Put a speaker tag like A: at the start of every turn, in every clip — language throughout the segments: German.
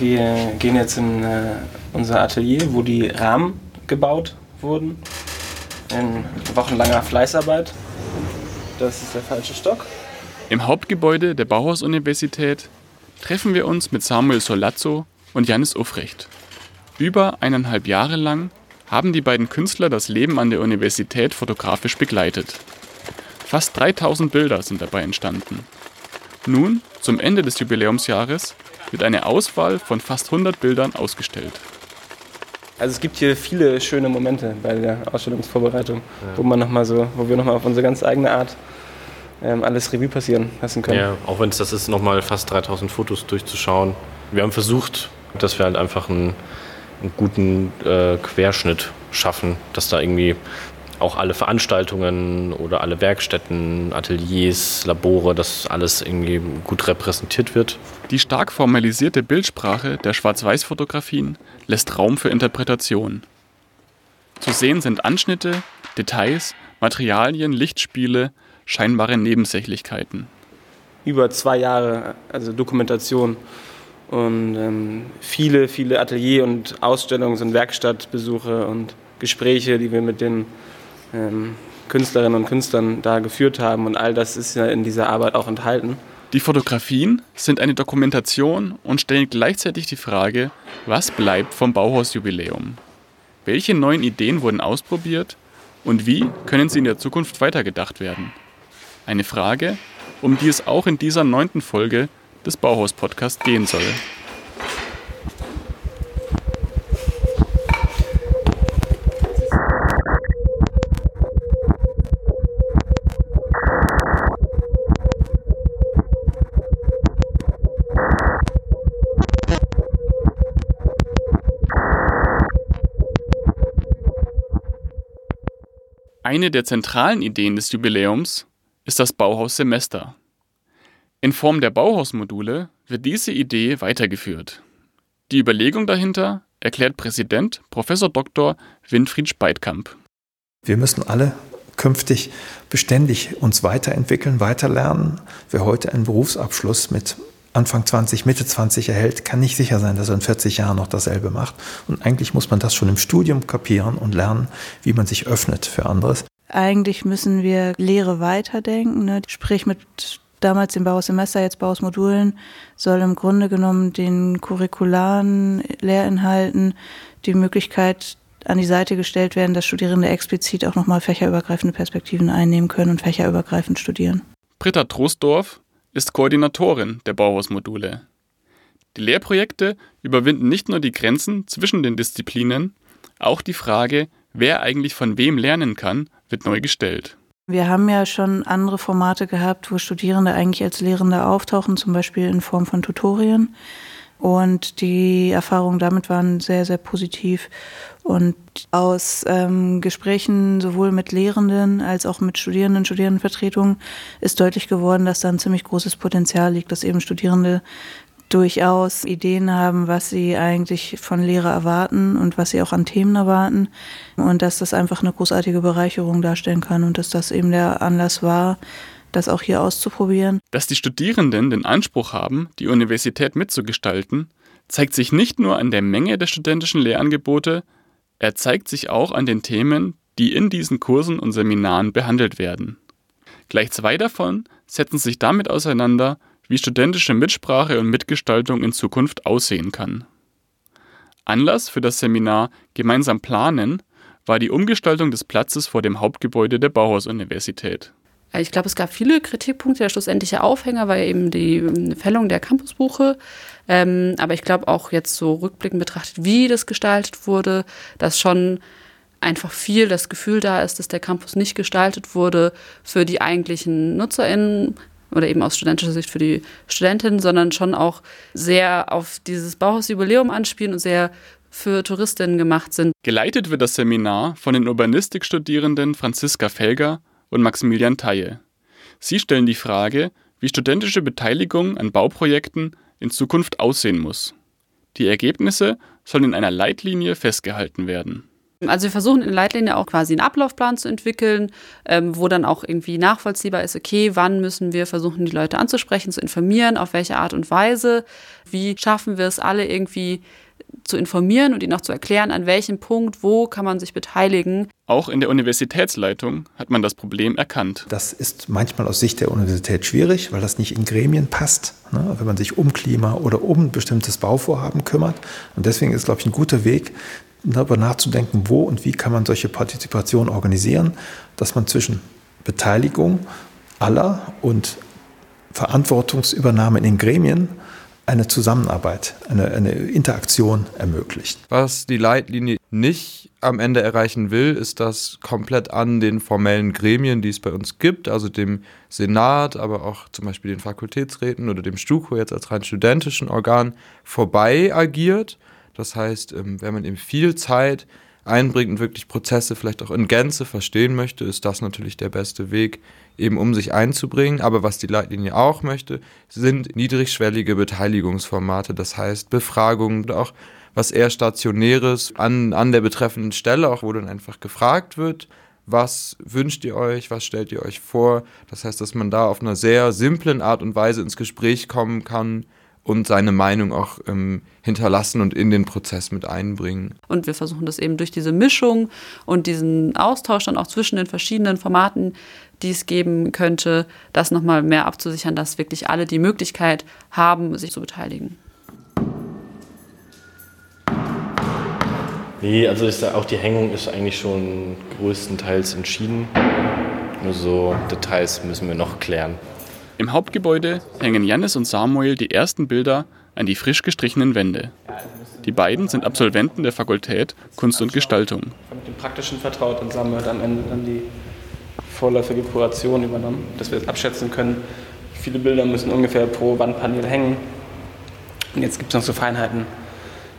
A: Wir gehen jetzt in äh, unser Atelier, wo die Rahmen gebaut wurden. In wochenlanger Fleißarbeit. Das ist der falsche Stock.
B: Im Hauptgebäude der Bauhaus-Universität treffen wir uns mit Samuel Solazzo und Janis Ufrecht. Über eineinhalb Jahre lang haben die beiden Künstler das Leben an der Universität fotografisch begleitet. Fast 3000 Bilder sind dabei entstanden. Nun, zum Ende des Jubiläumsjahres, wird eine Auswahl von fast 100 Bildern ausgestellt.
A: Also es gibt hier viele schöne Momente bei der Ausstellungsvorbereitung, ja. wo man noch mal so, wo wir nochmal auf unsere ganz eigene Art ähm, alles Revue passieren lassen können.
C: Ja, auch wenn es das ist, nochmal fast 3000 Fotos durchzuschauen. Wir haben versucht, dass wir halt einfach einen, einen guten äh, Querschnitt schaffen, dass da irgendwie auch alle Veranstaltungen oder alle Werkstätten, Ateliers, Labore, dass alles irgendwie gut repräsentiert wird.
B: Die stark formalisierte Bildsprache der Schwarz-Weiß-Fotografien lässt Raum für Interpretation. Zu sehen sind Anschnitte, Details, Materialien, Lichtspiele, scheinbare Nebensächlichkeiten.
A: Über zwei Jahre, also Dokumentation und ähm, viele, viele Atelier- und Ausstellungs- und Werkstattbesuche und Gespräche, die wir mit den ähm, Künstlerinnen und Künstlern da geführt haben. Und all das ist ja in dieser Arbeit auch enthalten.
B: Die Fotografien sind eine Dokumentation und stellen gleichzeitig die Frage, was bleibt vom Bauhausjubiläum? Welche neuen Ideen wurden ausprobiert und wie können sie in der Zukunft weitergedacht werden? Eine Frage, um die es auch in dieser neunten Folge des Bauhaus-Podcasts gehen soll. Eine der zentralen Ideen des Jubiläums ist das Bauhaussemester. In Form der Bauhausmodule wird diese Idee weitergeführt. Die Überlegung dahinter erklärt Präsident Prof. Dr. Winfried Speitkamp.
D: Wir müssen alle künftig beständig uns weiterentwickeln, weiterlernen. Wer heute einen Berufsabschluss mit Anfang 20, Mitte 20 erhält, kann nicht sicher sein, dass er in 40 Jahren noch dasselbe macht. Und eigentlich muss man das schon im Studium kapieren und lernen, wie man sich öffnet für anderes.
E: Eigentlich müssen wir Lehre weiterdenken, ne? sprich mit damals dem Bauhaussemester, jetzt Bauhausmodulen, soll im Grunde genommen den curricularen Lehrinhalten die Möglichkeit an die Seite gestellt werden, dass Studierende explizit auch nochmal fächerübergreifende Perspektiven einnehmen können und fächerübergreifend studieren.
B: Britta Trostdorf ist Koordinatorin der Bauhausmodule. Die Lehrprojekte überwinden nicht nur die Grenzen zwischen den Disziplinen, auch die Frage, wer eigentlich von wem lernen kann, wird neu gestellt.
E: Wir haben ja schon andere Formate gehabt, wo Studierende eigentlich als Lehrende auftauchen, zum Beispiel in Form von Tutorien. Und die Erfahrungen damit waren sehr, sehr positiv. Und aus ähm, Gesprächen sowohl mit Lehrenden als auch mit Studierenden, Studierendenvertretungen ist deutlich geworden, dass da ein ziemlich großes Potenzial liegt, dass eben Studierende durchaus Ideen haben, was sie eigentlich von Lehre erwarten und was sie auch an Themen erwarten. Und dass das einfach eine großartige Bereicherung darstellen kann und dass das eben der Anlass war, das auch hier auszuprobieren.
B: Dass die Studierenden den Anspruch haben, die Universität mitzugestalten, zeigt sich nicht nur an der Menge der studentischen Lehrangebote, er zeigt sich auch an den Themen, die in diesen Kursen und Seminaren behandelt werden. Gleich zwei davon setzen sich damit auseinander, wie studentische Mitsprache und Mitgestaltung in Zukunft aussehen kann. Anlass für das Seminar Gemeinsam planen war die Umgestaltung des Platzes vor dem Hauptgebäude der Bauhaus-Universität.
F: Ich glaube, es gab viele Kritikpunkte. Der schlussendliche Aufhänger war eben die ähm, Fällung der Campusbuche. Ähm, aber ich glaube auch jetzt so rückblickend betrachtet, wie das gestaltet wurde, dass schon einfach viel das Gefühl da ist, dass der Campus nicht gestaltet wurde für die eigentlichen NutzerInnen, oder eben aus studentischer Sicht für die Studentinnen, sondern schon auch sehr auf dieses Bauhausjubiläum anspielen und sehr für Touristinnen gemacht sind.
B: Geleitet wird das Seminar von den Urbanistikstudierenden Franziska Felger und Maximilian Theie. Sie stellen die Frage, wie studentische Beteiligung an Bauprojekten in Zukunft aussehen muss. Die Ergebnisse sollen in einer Leitlinie festgehalten werden.
F: Also wir versuchen in der Leitlinie auch quasi einen Ablaufplan zu entwickeln, ähm, wo dann auch irgendwie nachvollziehbar ist, okay, wann müssen wir versuchen, die Leute anzusprechen, zu informieren, auf welche Art und Weise, wie schaffen wir es alle irgendwie zu informieren und ihnen auch zu erklären, an welchem Punkt, wo kann man sich beteiligen.
B: Auch in der Universitätsleitung hat man das Problem erkannt.
D: Das ist manchmal aus Sicht der Universität schwierig, weil das nicht in Gremien passt, ne, wenn man sich um Klima oder um ein bestimmtes Bauvorhaben kümmert. Und deswegen ist, glaube ich, ein guter Weg, darüber nachzudenken, wo und wie kann man solche Partizipation organisieren, dass man zwischen Beteiligung aller und Verantwortungsübernahme in den Gremien eine Zusammenarbeit, eine, eine Interaktion ermöglicht.
G: Was die Leitlinie nicht am Ende erreichen will, ist das komplett an den formellen Gremien, die es bei uns gibt, also dem Senat, aber auch zum Beispiel den Fakultätsräten oder dem STUKO jetzt als rein studentischen Organ vorbei agiert. Das heißt, ähm, wenn man eben viel Zeit einbringt und wirklich Prozesse vielleicht auch in Gänze verstehen möchte, ist das natürlich der beste Weg, eben um sich einzubringen. Aber was die Leitlinie auch möchte, sind niedrigschwellige Beteiligungsformate, das heißt Befragungen oder auch was eher stationäres an, an der betreffenden Stelle, auch wo dann einfach gefragt wird, was wünscht ihr euch, was stellt ihr euch vor. Das heißt, dass man da auf einer sehr simplen Art und Weise ins Gespräch kommen kann, und seine Meinung auch ähm, hinterlassen und in den Prozess mit einbringen.
F: Und wir versuchen das eben durch diese Mischung und diesen Austausch dann auch zwischen den verschiedenen Formaten, die es geben könnte, das nochmal mehr abzusichern, dass wirklich alle die Möglichkeit haben, sich zu beteiligen.
C: Nee, also ist auch die Hängung ist eigentlich schon größtenteils entschieden. Nur so Details müssen wir noch klären.
B: Im Hauptgebäude hängen Jannis und Samuel die ersten Bilder an die frisch gestrichenen Wände. Die beiden sind Absolventen der Fakultät Kunst und Gestaltung.
A: Mit dem Praktischen vertraut und Samuel hat am Ende dann die vorläufige Kuration übernommen, dass wir abschätzen können. Wie viele Bilder müssen ungefähr pro Wandpanel hängen. Und jetzt gibt es noch so Feinheiten.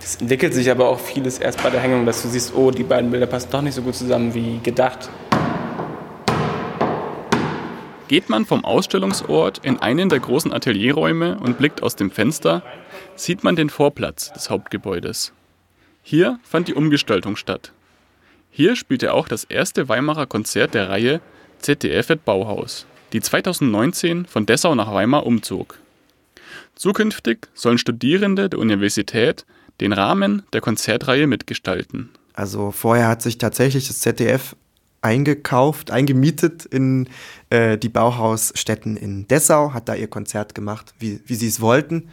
A: Es entwickelt sich aber auch vieles erst bei der Hängung, dass du siehst, oh, die beiden Bilder passen doch nicht so gut zusammen wie gedacht.
B: Geht man vom Ausstellungsort in einen der großen Atelierräume und blickt aus dem Fenster, sieht man den Vorplatz des Hauptgebäudes. Hier fand die Umgestaltung statt. Hier spielte auch das erste Weimarer Konzert der Reihe ZDF at Bauhaus, die 2019 von Dessau nach Weimar umzog. Zukünftig sollen Studierende der Universität den Rahmen der Konzertreihe mitgestalten.
H: Also vorher hat sich tatsächlich das ZDF eingekauft, eingemietet in äh, die Bauhausstätten in Dessau, hat da ihr Konzert gemacht, wie, wie sie es wollten.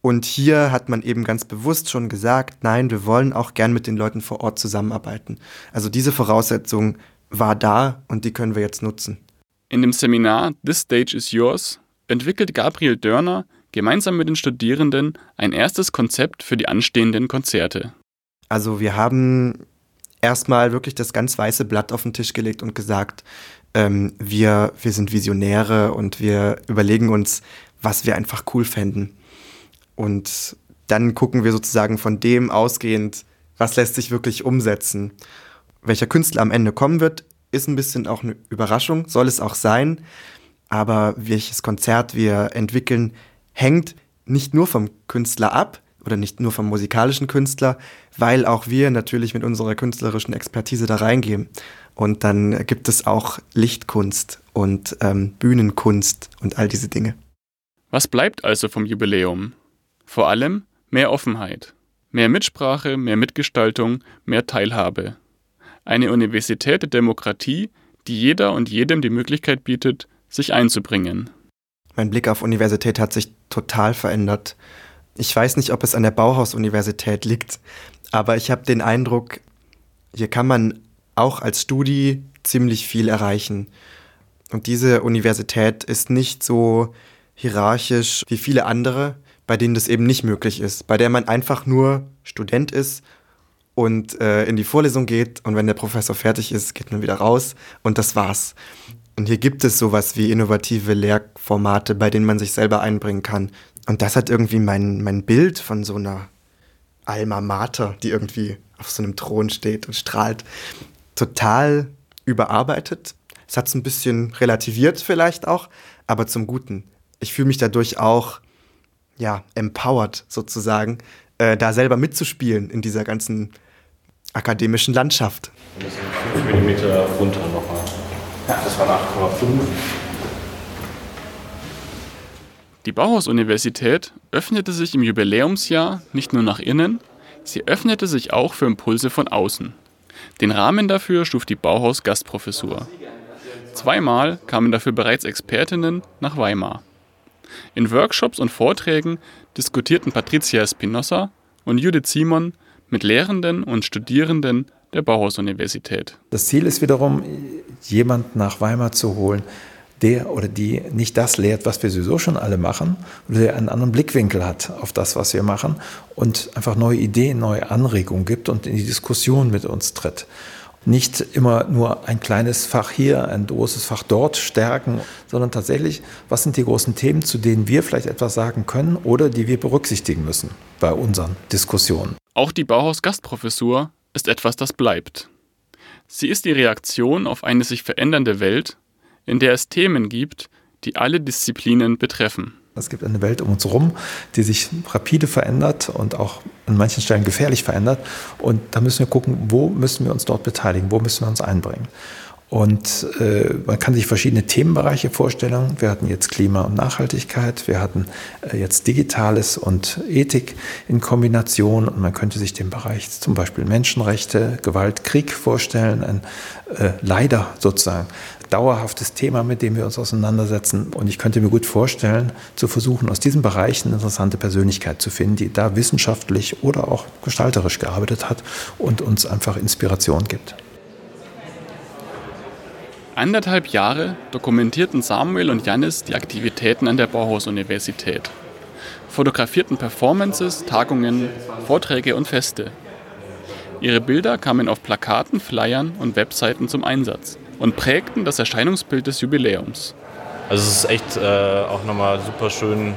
H: Und hier hat man eben ganz bewusst schon gesagt, nein, wir wollen auch gern mit den Leuten vor Ort zusammenarbeiten. Also diese Voraussetzung war da und die können wir jetzt nutzen.
B: In dem Seminar This Stage is Yours entwickelt Gabriel Dörner gemeinsam mit den Studierenden ein erstes Konzept für die anstehenden Konzerte.
H: Also wir haben erstmal wirklich das ganz weiße Blatt auf den Tisch gelegt und gesagt, ähm, wir, wir sind Visionäre und wir überlegen uns, was wir einfach cool fänden. Und dann gucken wir sozusagen von dem ausgehend, was lässt sich wirklich umsetzen. Welcher Künstler am Ende kommen wird, ist ein bisschen auch eine Überraschung, soll es auch sein. Aber welches Konzert wir entwickeln, hängt nicht nur vom Künstler ab, oder nicht nur vom musikalischen Künstler, weil auch wir natürlich mit unserer künstlerischen Expertise da reingehen. Und dann gibt es auch Lichtkunst und ähm, Bühnenkunst und all diese Dinge.
B: Was bleibt also vom Jubiläum? Vor allem mehr Offenheit, mehr Mitsprache, mehr Mitgestaltung, mehr Teilhabe. Eine Universität der Demokratie, die jeder und jedem die Möglichkeit bietet, sich einzubringen.
H: Mein Blick auf Universität hat sich total verändert. Ich weiß nicht, ob es an der Bauhaus-Universität liegt, aber ich habe den Eindruck, hier kann man auch als Studi ziemlich viel erreichen. Und diese Universität ist nicht so hierarchisch wie viele andere, bei denen das eben nicht möglich ist, bei der man einfach nur Student ist und äh, in die Vorlesung geht und wenn der Professor fertig ist, geht man wieder raus und das war's. Und hier gibt es sowas wie innovative Lehrformate, bei denen man sich selber einbringen kann. Und das hat irgendwie mein, mein Bild von so einer Alma Mater, die irgendwie auf so einem Thron steht und strahlt, total überarbeitet. Es hat es ein bisschen relativiert vielleicht auch, aber zum Guten. Ich fühle mich dadurch auch, ja, empowered sozusagen, äh, da selber mitzuspielen in dieser ganzen akademischen Landschaft.
C: Das sind 5 mm runter nochmal. Das waren 8,5.
B: Die Bauhaus-Universität öffnete sich im Jubiläumsjahr nicht nur nach innen, sie öffnete sich auch für Impulse von außen. Den Rahmen dafür schuf die Bauhaus-Gastprofessur. Zweimal kamen dafür bereits Expertinnen nach Weimar. In Workshops und Vorträgen diskutierten Patricia Espinosa und Judith Simon mit Lehrenden und Studierenden der Bauhaus-Universität.
D: Das Ziel ist wiederum, jemand nach Weimar zu holen, der oder die nicht das lehrt, was wir sowieso schon alle machen, oder der einen anderen Blickwinkel hat auf das, was wir machen und einfach neue Ideen, neue Anregungen gibt und in die Diskussion mit uns tritt. Nicht immer nur ein kleines Fach hier, ein großes Fach dort stärken, sondern tatsächlich, was sind die großen Themen, zu denen wir vielleicht etwas sagen können oder die wir berücksichtigen müssen bei unseren Diskussionen.
B: Auch die Bauhaus-Gastprofessur ist etwas, das bleibt. Sie ist die Reaktion auf eine sich verändernde Welt, in der es Themen gibt, die alle Disziplinen betreffen.
D: Es gibt eine Welt um uns herum, die sich rapide verändert und auch an manchen Stellen gefährlich verändert. Und da müssen wir gucken, wo müssen wir uns dort beteiligen, wo müssen wir uns einbringen. Und äh, man kann sich verschiedene Themenbereiche vorstellen. Wir hatten jetzt Klima und Nachhaltigkeit, wir hatten äh, jetzt Digitales und Ethik in Kombination. Und man könnte sich den Bereich zum Beispiel Menschenrechte, Gewalt, Krieg vorstellen, ein äh, leider sozusagen dauerhaftes Thema, mit dem wir uns auseinandersetzen. Und ich könnte mir gut vorstellen, zu versuchen, aus diesen Bereichen eine interessante Persönlichkeit zu finden, die da wissenschaftlich oder auch gestalterisch gearbeitet hat und uns einfach Inspiration gibt.
B: Anderthalb Jahre dokumentierten Samuel und Janis die Aktivitäten an der Bauhaus-Universität, fotografierten Performances, Tagungen, Vorträge und Feste. Ihre Bilder kamen auf Plakaten, Flyern und Webseiten zum Einsatz und prägten das Erscheinungsbild des Jubiläums.
C: Also es ist echt äh, auch nochmal super schön,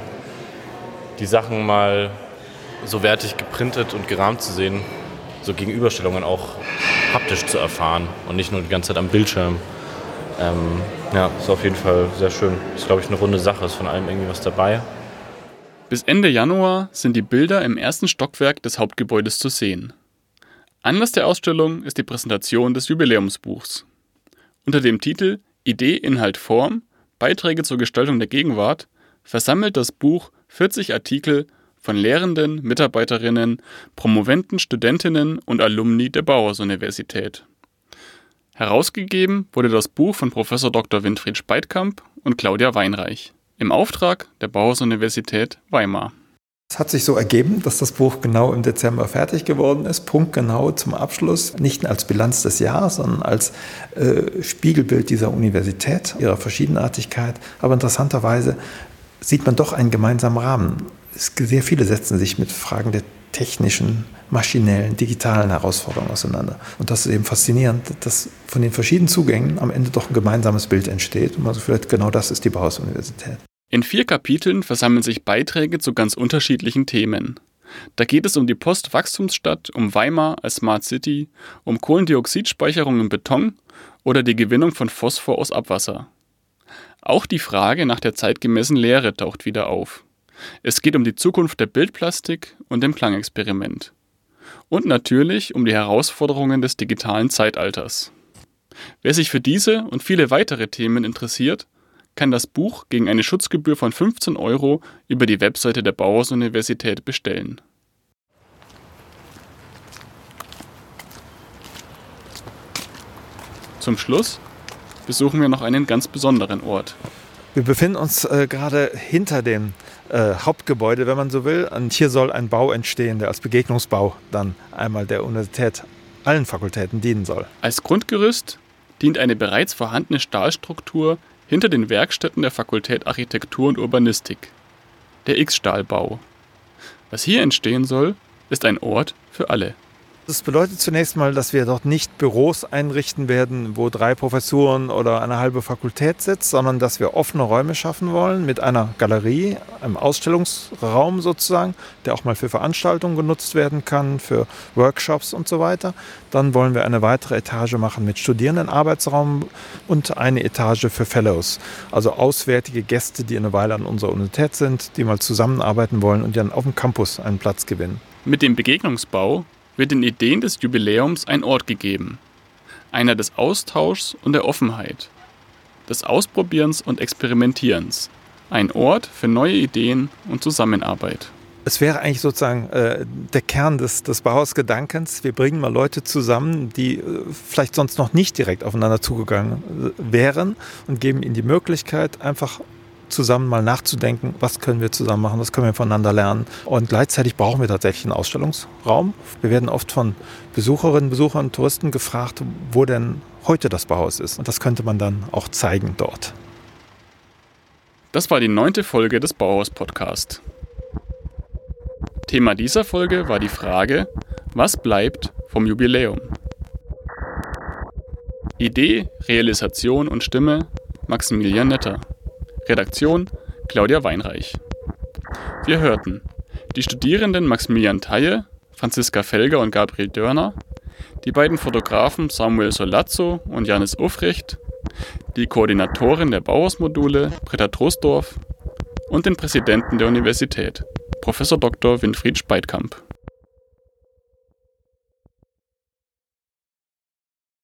C: die Sachen mal so wertig geprintet und gerahmt zu sehen, so Gegenüberstellungen auch haptisch zu erfahren und nicht nur die ganze Zeit am Bildschirm. Ähm, ja, ist auf jeden Fall sehr schön. Ist, glaube ich, eine runde Sache, ist von allem irgendwie was dabei.
B: Bis Ende Januar sind die Bilder im ersten Stockwerk des Hauptgebäudes zu sehen. Anlass der Ausstellung ist die Präsentation des Jubiläumsbuchs. Unter dem Titel Idee, Inhalt, Form – Beiträge zur Gestaltung der Gegenwart versammelt das Buch 40 Artikel von Lehrenden, Mitarbeiterinnen, Promoventen, Studentinnen und Alumni der Bauhaus-Universität. Herausgegeben wurde das Buch von Prof. Dr. Winfried Speitkamp und Claudia Weinreich im Auftrag der Bauhaus-Universität Weimar
D: es hat sich so ergeben, dass das Buch genau im Dezember fertig geworden ist, punktgenau zum Abschluss, nicht als Bilanz des Jahres, sondern als äh, Spiegelbild dieser Universität, ihrer Verschiedenartigkeit. Aber interessanterweise sieht man doch einen gemeinsamen Rahmen. Es, sehr viele setzen sich mit Fragen der technischen, maschinellen, digitalen Herausforderungen auseinander. Und das ist eben faszinierend, dass von den verschiedenen Zugängen am Ende doch ein gemeinsames Bild entsteht. Und also vielleicht genau das ist die Bauhaus-Universität.
B: In vier Kapiteln versammeln sich Beiträge zu ganz unterschiedlichen Themen. Da geht es um die Postwachstumsstadt, um Weimar als Smart City, um Kohlendioxidspeicherung im Beton oder die Gewinnung von Phosphor aus Abwasser. Auch die Frage nach der zeitgemäßen Lehre taucht wieder auf. Es geht um die Zukunft der Bildplastik und dem Klangexperiment. Und natürlich um die Herausforderungen des digitalen Zeitalters. Wer sich für diese und viele weitere Themen interessiert, kann das Buch gegen eine Schutzgebühr von 15 Euro über die Webseite der Bauhaus-Universität bestellen. Zum Schluss besuchen wir noch einen ganz besonderen Ort.
D: Wir befinden uns äh, gerade hinter dem äh, Hauptgebäude, wenn man so will. Und hier soll ein Bau entstehen, der als Begegnungsbau dann einmal der Universität allen Fakultäten dienen soll.
B: Als Grundgerüst dient eine bereits vorhandene Stahlstruktur hinter den Werkstätten der Fakultät Architektur und Urbanistik, der X-Stahlbau. Was hier entstehen soll, ist ein Ort für alle.
D: Das bedeutet zunächst mal, dass wir dort nicht Büros einrichten werden, wo drei Professuren oder eine halbe Fakultät sitzt, sondern dass wir offene Räume schaffen wollen mit einer Galerie, einem Ausstellungsraum sozusagen, der auch mal für Veranstaltungen genutzt werden kann, für Workshops und so weiter. Dann wollen wir eine weitere Etage machen mit Studierendenarbeitsraum und eine Etage für Fellows, also auswärtige Gäste, die eine Weile an unserer Universität sind, die mal zusammenarbeiten wollen und dann auf dem Campus einen Platz gewinnen.
B: Mit dem Begegnungsbau wird den Ideen des Jubiläums ein Ort gegeben. Einer des Austauschs und der Offenheit, des Ausprobierens und Experimentierens. Ein Ort für neue Ideen und Zusammenarbeit.
D: Es wäre eigentlich sozusagen äh, der Kern des, des Bauhaus-Gedankens. Wir bringen mal Leute zusammen, die äh, vielleicht sonst noch nicht direkt aufeinander zugegangen äh, wären und geben ihnen die Möglichkeit, einfach zusammen mal nachzudenken, was können wir zusammen machen, was können wir voneinander lernen. Und gleichzeitig brauchen wir tatsächlich einen Ausstellungsraum. Wir werden oft von Besucherinnen, Besuchern, Touristen gefragt, wo denn heute das Bauhaus ist. Und das könnte man dann auch zeigen dort.
B: Das war die neunte Folge des Bauhaus-Podcast. Thema dieser Folge war die Frage, was bleibt vom Jubiläum? Idee, Realisation und Stimme Maximilian Netter. Redaktion Claudia Weinreich. Wir hörten die Studierenden Maximilian Theie, Franziska Felger und Gabriel Dörner, die beiden Fotografen Samuel Solazzo und Janis Ufrecht, die Koordinatorin der Bauhausmodule Britta Trosdorf und den Präsidenten der Universität, Prof. Dr. Winfried Speitkamp.